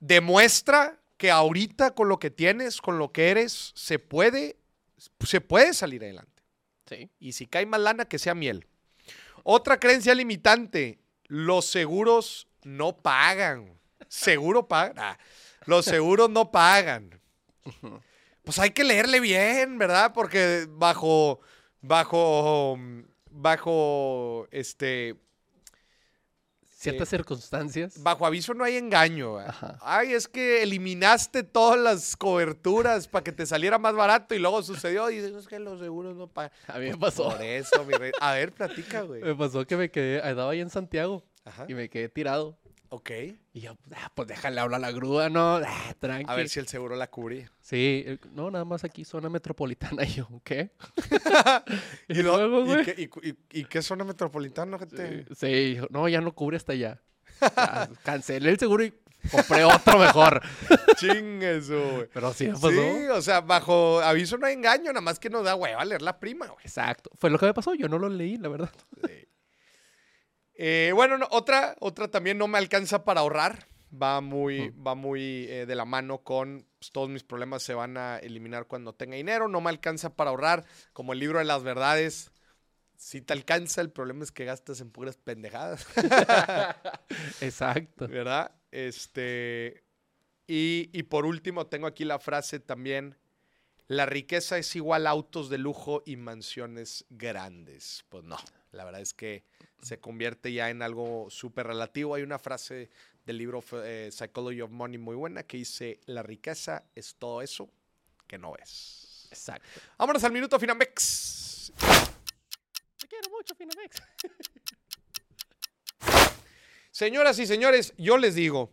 Demuestra que ahorita con lo que tienes, con lo que eres, se puede, se puede salir adelante. Sí. Y si cae más lana, que sea miel. Otra creencia limitante, los seguros no pagan. ¿Seguro pagan? Ah, los seguros no pagan. Pues hay que leerle bien, ¿verdad? Porque bajo, bajo, bajo, este, Ciertas circunstancias. bajo aviso no hay engaño. Ay, es que eliminaste todas las coberturas para que te saliera más barato y luego sucedió y dices, es que los seguros no pagan. A mí me pasó. Por eso, mi rey. A ver, platica, güey. Me pasó que me quedé, andaba ahí en Santiago Ajá. y me quedé tirado. Ok. Y yo, ah, pues déjale hablar a la grúa, ¿no? Ah, tranqui. A ver si el seguro la cubría. Sí, no, nada más aquí, zona metropolitana. Y yo, ¿qué? Y, luego, ¿y güey. qué, y- y- y qué zona metropolitana, gente? Sí, no, ya no cubre hasta allá. Ya, cancelé el seguro y compré otro mejor. Chingue eso, güey. Pero sí pasó. Sí, o sea, bajo aviso no hay engaño, nada más que nos da hueva leer la prima, güey. Exacto. Fue lo que me pasó. Yo no lo leí, la verdad. Sí. Eh, bueno, no, otra, otra también no me alcanza para ahorrar. Va muy, va muy eh, de la mano con pues, todos mis problemas se van a eliminar cuando tenga dinero. No me alcanza para ahorrar. Como el libro de las verdades. Si te alcanza, el problema es que gastas en puras pendejadas. Exacto. ¿Verdad? Este. Y, y por último, tengo aquí la frase también. la riqueza es igual a autos de lujo y mansiones grandes. Pues no, la verdad es que se convierte ya en algo súper relativo. Hay una frase del libro eh, Psychology of Money muy buena que dice, la riqueza es todo eso que no es. Exacto. Vámonos al minuto Finamex. Te quiero mucho, Finamex. Señoras y señores, yo les digo,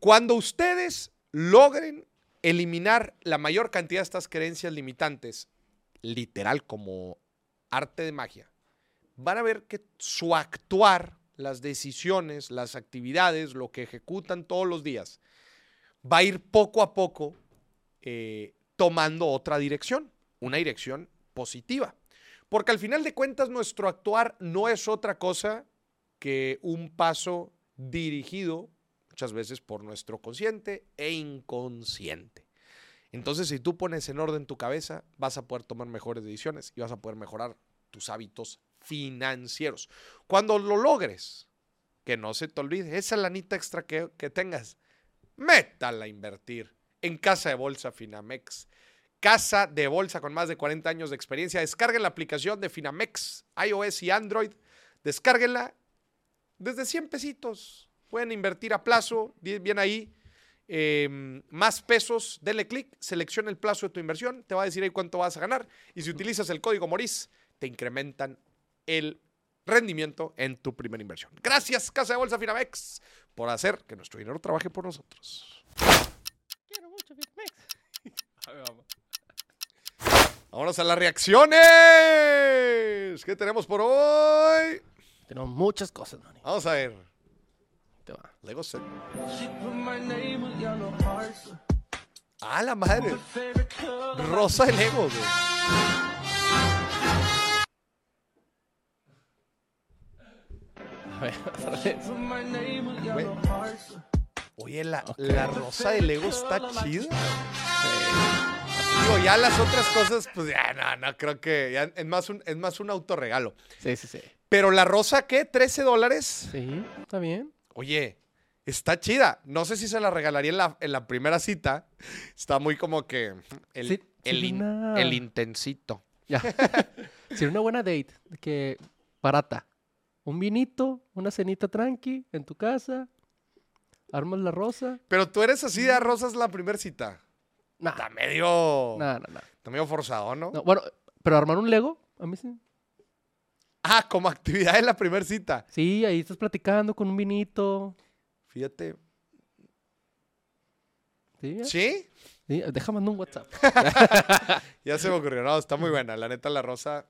cuando ustedes logren eliminar la mayor cantidad de estas creencias limitantes, literal como arte de magia, van a ver que su actuar, las decisiones, las actividades, lo que ejecutan todos los días, va a ir poco a poco eh, tomando otra dirección, una dirección positiva. Porque al final de cuentas nuestro actuar no es otra cosa que un paso dirigido muchas veces por nuestro consciente e inconsciente. Entonces, si tú pones en orden tu cabeza, vas a poder tomar mejores decisiones y vas a poder mejorar tus hábitos financieros. Cuando lo logres, que no se te olvide, esa lanita extra que, tengas, métala a invertir en Casa de Bolsa Finamex. Casa de Bolsa con más de 40 años de experiencia. Descarguen la aplicación de Finamex, iOS y Android. Descárguenla desde 100 pesitos. Pueden invertir a plazo, bien ahí. Eh, más pesos, denle clic, selecciona el plazo de tu inversión, te va a decir ahí cuánto vas a ganar. Y si utilizas el código Moris, te incrementan el rendimiento en tu primera inversión. Gracias, Casa de Bolsa Finamex, por hacer que nuestro dinero trabaje por nosotros. Quiero mucho, Finamex. A ver, vamos. Vámonos a las reacciones. ¿Qué tenemos por hoy? Tenemos muchas cosas, Manny. Vamos a ver. Te va. Lego set. Ah, la madre. Rosa de Lego, güey. A ver, otra vez. Güey. Oye, la, la rosa de Lego está chida. Digo, ya las otras cosas, pues ya no, no creo que. ya es, más un, es más un autorregalo. Sí, sí, sí. Pero la rosa, ¿qué? ¿13 dólares? Sí, está bien. Oye, está chida. No sé si se la regalaría en la, en la primera cita. Está muy como que. El, Sí, el, sí, in- una- el intensito. Ya. Sería una buena date. de Que barata. Un vinito, una cenita tranqui en tu casa. Armas la rosa. Pero tú eres así de rosas la primera cita. Nah, Está medio. nah, nah, nah. Está medio forzado, ¿no? No, bueno, pero armar un Lego, a mí sí. Ah, como actividad en la primera cita. Sí, ahí estás platicando con un vinito. Fíjate. Sí, ¿Sí? sí, déjame mandar un WhatsApp. Ya se me ocurrió. No, está muy buena. La neta, la rosa.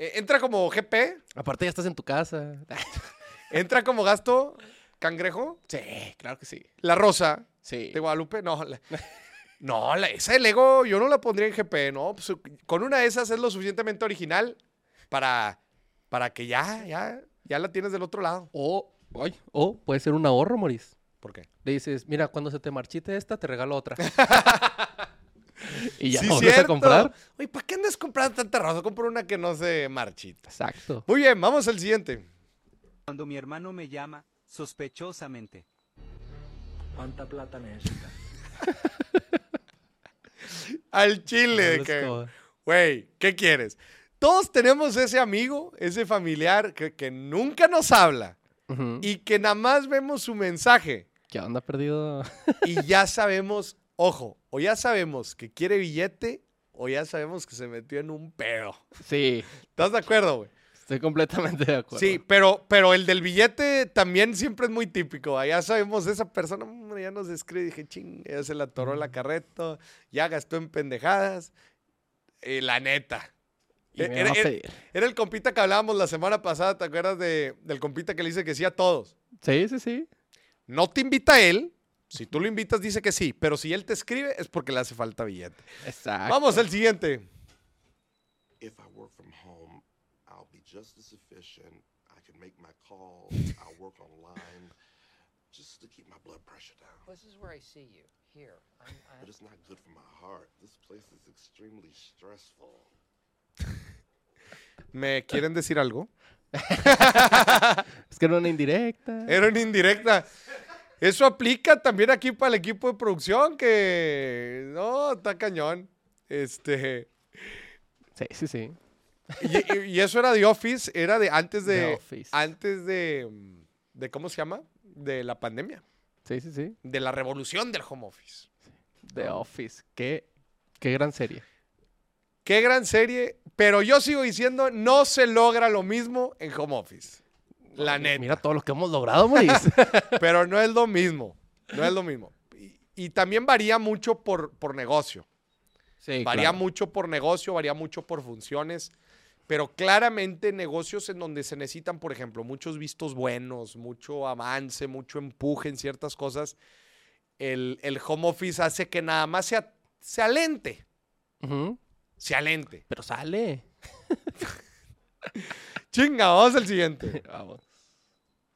Eh, entra como GP. Aparte ya estás en tu casa. Entra como gasto cangrejo. Sí, claro que sí. La rosa Sí. de Guadalupe. No, la- no la- esa de Lego yo no la pondría en GP. No, Pues, con una de esas es lo suficientemente original para, para que ya, ya, ya la tienes del otro lado. O, ay, o puede ser un ahorro, Moris. ¿Por qué? Le dices, mira, cuando se te marchite esta, te regalo otra. y ya Sí, vuelves a cierto. comprar. Oye, ¿para qué andas comprando tanta rosa? Compra una que no se marchita. Exacto. Muy bien, vamos al siguiente. Cuando mi hermano me llama, sospechosamente. ¿Cuánta plata necesitas? Al chile, de que, güey, ¿qué quieres? Todos tenemos ese amigo, ese familiar que, que nunca nos habla Ujú. y que nada más vemos su mensaje ¿Qué onda perdido? y ya sabemos, ojo, o ya sabemos que quiere billete o ya sabemos que se metió en un pedo. sí, ¿Estás de acuerdo, güey? estoy completamente de acuerdo. Sí, pero, pero el del billete también siempre es muy típico. Ya sabemos, esa persona ya nos escribe. Dije, ching, ya se la atoró la carreta, ya gastó en pendejadas. Eh, la neta. Me Era, era- pedir. era el compita que hablábamos la semana pasada, ¿te acuerdas de, del compita que le dice que sí a todos? Sí, sí, sí. No te invita a él. Si tú lo invitas, dice que sí. Pero si él te escribe, es porque le hace falta billete. Exacto. Vamos al siguiente. if I work from home, I'll be just as efficient. I can make my calls. I'll work online just to keep my blood pressure down. This is where I see you. Here. I'm, But I, it's not good for my heart. This place is extremely stressful. ¿Me quieren decir algo? Es que era una indirecta. Era una indirecta. Eso aplica también aquí para el equipo de producción, que no, está cañón. Este. Sí, sí, sí. Y, eso era The Office, era de antes The de. Office. Antes de. de ¿Cómo se llama? De la pandemia. Sí, sí, sí. De la revolución del home office. The Office. Qué, qué gran serie. Qué gran serie, pero yo sigo diciendo, no se logra lo mismo en home office. La neta. Mira todo lo que hemos logrado, Maurice. Pero no es lo mismo. No es lo mismo. Y, y también varía mucho por, por negocio. sí, varía claro. mucho por negocio, varía mucho por funciones. Pero claramente negocios en donde se necesitan, por ejemplo, muchos vistos buenos, mucho avance, mucho empuje en ciertas cosas, el, el home office hace que nada más se, se alente. Se alente. Pero sale. Chinga, vamos al siguiente. Vamos.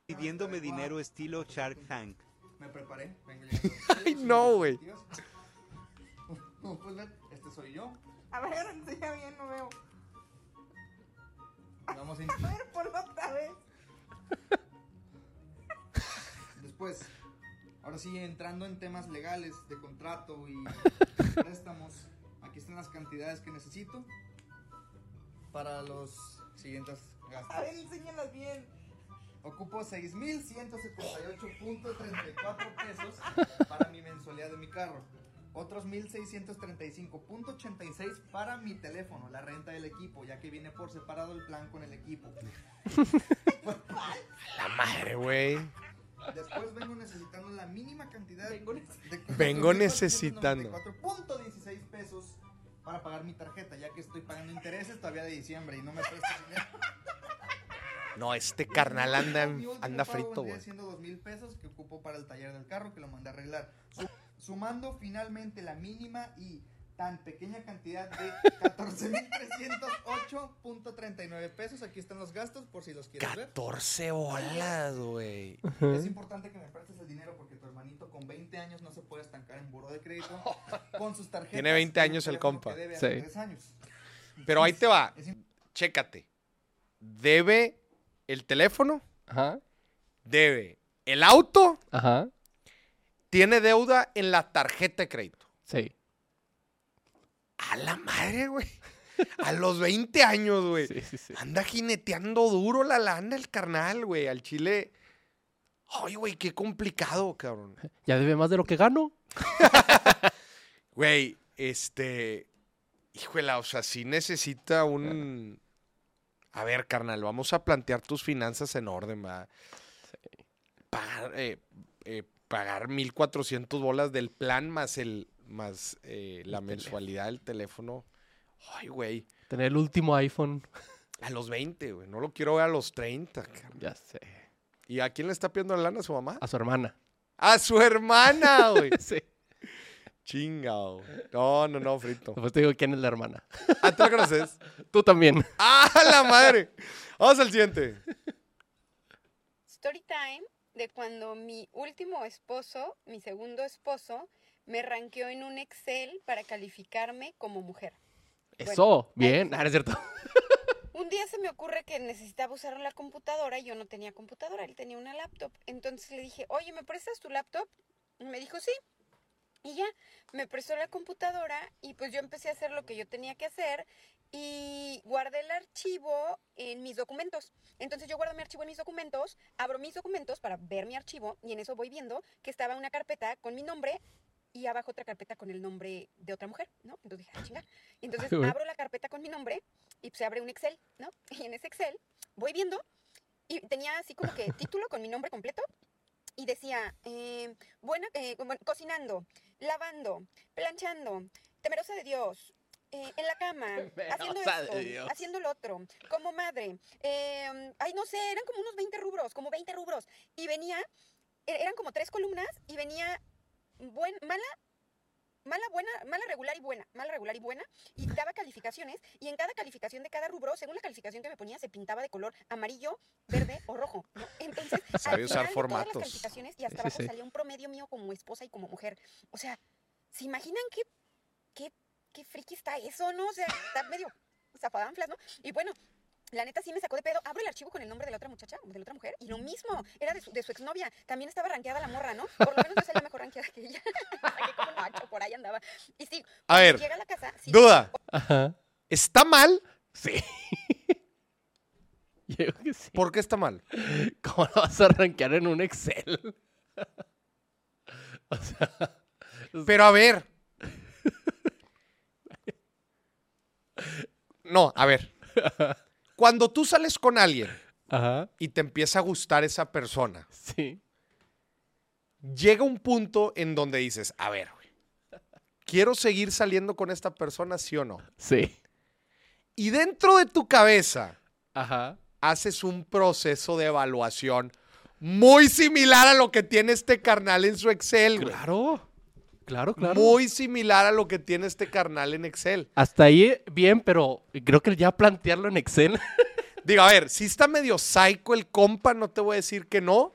Pidiéndome dinero estilo Shark Tank. Me preparé. Vengo. Ay, no, güey. Tíos. Como puedes ver, este soy yo. A ver, enseña bien, no veo. Vamos a A ver, ponlo otra vez. Después, ahora sí, entrando en temas legales de contrato y préstamos, aquí están las cantidades que necesito para los siguientes gastos. A ver, enséñalas bien. Ocupo 6.178.34 pesos para mi mensualidad de mi carro. Otros 1.635.86 para mi teléfono, la renta del equipo, ya que viene por separado el plan con el equipo. La madre, güey. Después vengo necesitando la mínima cantidad Vengo de Vengo necesitando. 4.16 pesos para pagar mi tarjeta, ya que estoy pagando intereses todavía de diciembre y no me prestas dinero. No, este carnal anda, anda frito, güey. siendo dos mil pesos que ocupo para el taller del carro que lo mandé a arreglar. Su- sumando finalmente la mínima y tan pequeña cantidad de 14.308.39 pesos. Aquí están los gastos por si los quieres ver. 14 bolas, güey. Es importante que me prestes el dinero porque tu hermanito con 20 años no se puede estancar en buro de crédito con sus tarjetas. Tiene 20 y un años el compa. debe Sí. años. Pero ahí te va. Chécate. Debe el teléfono, Ajá. debe el auto, Ajá. tiene deuda en la tarjeta de crédito. Sí. A la madre, güey. A los 20 años, güey. Sí, sí, sí. Anda jineteando duro la lana el carnal, güey. Al chile. Ay, güey, qué complicado, cabrón. Ya debe más de lo que gano. Güey, este. Híjole, o sea, sí necesita un. A ver, carnal, vamos a plantear tus finanzas en orden, va. Pagar, eh, eh, pagar 1400 bolas del plan más el más eh, la El mensualidad del teléfono. Ay, güey. Tener el último iPhone. A los 20, güey. No lo quiero ver a los 30, carnal. Ya sé. ¿Y a quién le está pidiendo la lana? ¿A su mamá? A su hermana. A su hermana, güey. Sí. Chingao. No, no, no, frito. Después te digo quién es la hermana. ¿Ah, tú la conoces? Tú también. ¡Ah, la madre! Vamos al siguiente. Story time de cuando mi último esposo, mi segundo esposo, me ranqueó en un Excel para calificarme como mujer. Eso. Bien. ahí Ah, es cierto. Un día se me ocurre que necesitaba usar la computadora y yo no tenía computadora, él tenía una laptop. Entonces le dije, oye, ¿me prestas tu laptop? Y me dijo, sí. Y ya, me prestó la computadora y pues yo empecé a hacer lo que yo tenía que hacer y guardé el archivo en mis documentos. Entonces yo guardo mi archivo en mis documentos, abro mis documentos para ver mi archivo y en eso voy viendo que estaba una carpeta con mi nombre y abajo otra carpeta con el nombre de otra mujer, ¿no? Entonces dije, ah, chinga. Y entonces abro la carpeta con mi nombre y se abre un Excel, ¿no? Y en ese Excel voy viendo y tenía así como que título con mi nombre completo y decía, eh, buena, eh, bueno, cocinando, lavando, planchando, temerosa de Dios, eh, en la cama, haciendo esto, haciendo lo otro, como madre, eh, ay, no sé, eran como unos 20 rubros, como 20 rubros. Y venía, e- eran como tres columnas y venía buen, mala, mala, buena, mala, regular y buena, mala, regular y buena, y daba calificaciones, y en cada calificación de cada rubro, según la calificación que me ponía, se pintaba de color amarillo, verde o rojo, ¿no? Entonces, Sabe al usar final todas las calificaciones y hasta sí, abajo sí. salía un promedio mío como esposa y como mujer. O sea, ¿se imaginan qué, qué, qué friki está eso, no? O sea, está medio zafadanflas, ¿no? Y bueno, La neta sí me sacó de pedo. Abro el archivo con el nombre de la otra muchacha, de la otra mujer, y lo mismo. Era de su, de su exnovia. También estaba rankeada la morra, ¿no? Por lo menos yo salía mejor rankeada que ella. Como un ocho, por ahí andaba. Y sí, A ver, llega a la casa, sí, Duda. Ajá. ¿Está mal? Sí. Yo que sí. ¿Por qué está mal? ¿Cómo lo vas a rankear en un Excel? o sea, Pero a ver. No, a ver. Cuando tú sales con alguien ajá, y te empieza a gustar esa persona, sí. llega un punto en donde dices, a ver, ¿quiero seguir saliendo con esta persona, sí o no? Sí. Y dentro de tu cabeza Ajá. haces un proceso de evaluación muy similar a lo que tiene este carnal en su Excel, güey. Claro. Claro, claro. Muy similar a lo que tiene este carnal en Excel. Hasta ahí bien, pero creo que ya plantearlo en Excel. Digo, a ver, si está medio psycho el compa, no te voy a decir que no.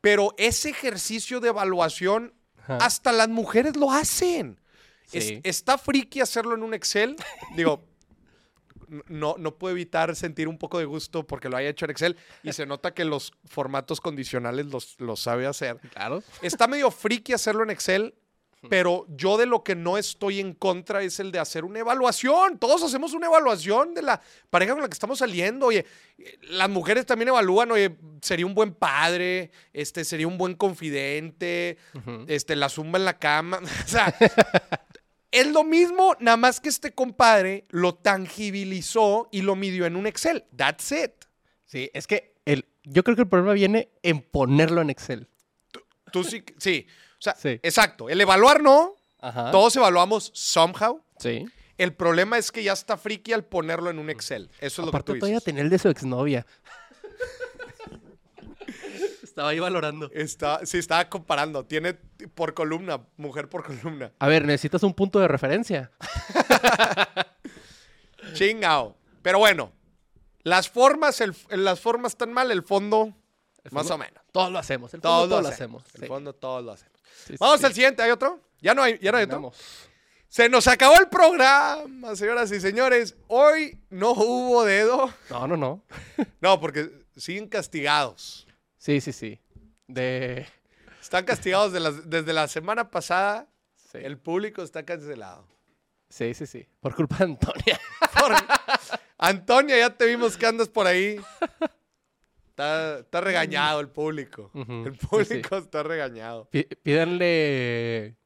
Pero ese ejercicio de evaluación, Ajá. hasta las mujeres lo hacen. Es- Sí. está friki hacerlo en un Excel. Digo, no, no puedo evitar sentir un poco de gusto porque lo haya hecho en Excel y se nota que los formatos condicionales los, los sabe hacer. Claro. Está medio friki hacerlo en Excel, pero yo de lo que no estoy en contra es el de hacer una evaluación. Todos hacemos una evaluación de la pareja con la que estamos saliendo. Oye, las mujeres también evalúan, oye, sería un buen padre, este, sería un buen confidente, este, la zumba en la cama. o sea, es lo mismo, nada más que este compadre lo tangibilizó y lo midió en un Excel. That's it. Sí, es que el, yo creo que el problema viene en ponerlo en Excel. Tú sí, sí. O sea, Sí. exacto. El evaluar no, Ajá. todos evaluamos somehow. Sí. El problema es que ya está friki al ponerlo en un Excel. Eso es lo que tú todavía dices. tenía el de su exnovia. Estaba ahí valorando. Está, sí, estaba comparando. Tiene por columna, mujer por columna. A ver, necesitas un punto de referencia. Chingao. Pero bueno, las formas, el- las formas están mal, el fondo, más fondo? o menos. Todos lo hacemos. El Todos fondo, lo hacemos. hacemos. El sí. fondo todos lo hacemos. Sí, Vamos sí. al siguiente. ¿Hay otro? ¿Ya no hay, ya no hay otro? Vamos. Se nos acabó el programa, señoras y señores. Hoy no hubo dedo. No, no, no. No, porque siguen castigados. Sí, sí, sí. De... Están castigados de desde la semana pasada. Sí. El público está cancelado. sí, sí, sí. Por culpa de Antonia. Por- Antonia, ya te vimos que andas por ahí. Está, está regañado el público. El sí, público está regañado. Pí- Pídanle...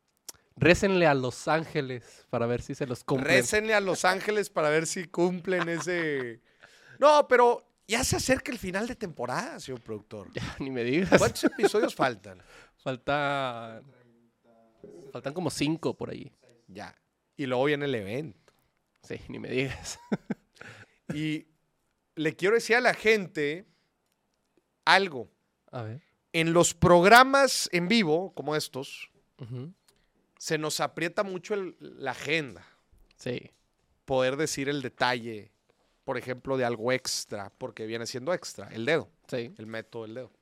Récenle a Los Ángeles para ver si se los cumplen. Récenle a Los Ángeles para ver si cumplen ese. No, pero ya se acerca el final de temporada, señor productor. Ya, ni me digas. ¿Cuántos episodios faltan? Faltan... Faltan como cinco por ahí. Ya. Y luego viene el evento. Sí, ni me digas. Y le quiero decir a la gente algo. A ver. En los programas en vivo, como estos, se nos aprieta mucho el- la agenda. Sí. Poder decir el detalle, por ejemplo, de algo extra, porque viene siendo extra, el dedo, Sí. el método del dedo.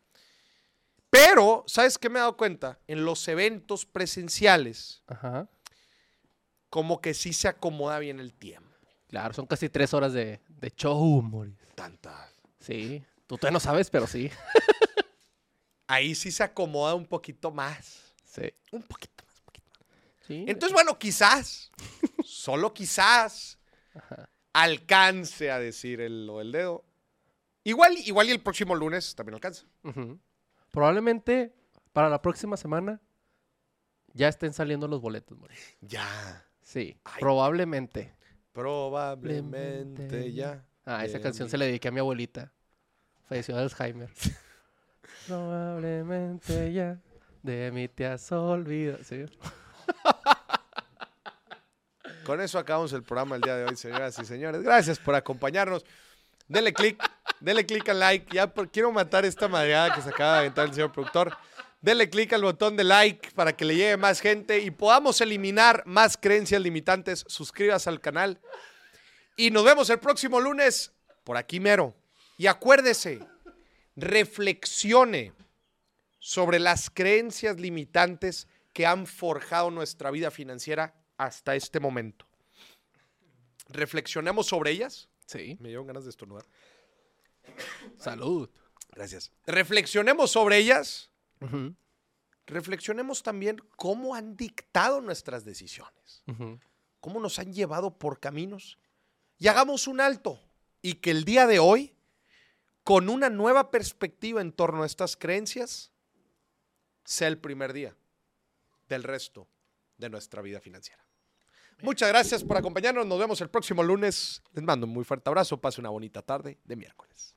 Pero, ¿sabes qué me he dado cuenta? En los eventos presenciales, Ajá. como que sí se acomoda bien el tiempo. Claro, son casi tres horas de, de show, Moris. Tanta. Sí. Tú todavía no sabes, pero sí. Ahí sí se acomoda un poquito más. Sí. Un poquito más. Sí. Entonces, bueno, quizás, solo quizás, alcance a decir el, lo del dedo. Igual, igual y el próximo lunes también alcanza. Probablemente para la próxima semana ya estén saliendo los boletos. Ya. Sí. Ay. Probablemente. Probablemente ya. Ah, esa canción se la dediqué a mi abuelita. Falleció de Alzheimer. Probablemente ya de mí te has olvidado. Sí. Con eso acabamos el programa el día de hoy, señoras y señores. Gracias por acompañarnos. Denle click, denle click al like. Ya por- quiero matar esta madreada que se acaba de aventar el señor productor. Denle click al botón de like para que le llegue más gente y podamos eliminar más creencias limitantes. Suscríbase al canal. Y nos vemos el próximo lunes por aquí mero. Y acuérdese, reflexione sobre las creencias limitantes que han forjado nuestra vida financiera hasta este momento. Reflexionemos sobre ellas Sí. Me dieron ganas de estornudar. Salud. Gracias. Reflexionemos sobre ellas. Reflexionemos también cómo han dictado nuestras decisiones. cómo nos han llevado por caminos. Y hagamos un alto y que el día de hoy, con una nueva perspectiva en torno a estas creencias, sea el primer día del resto de nuestra vida financiera. Muchas gracias por acompañarnos. Nos vemos el próximo lunes. Les mando un muy fuerte abrazo. Pase una bonita tarde de miércoles.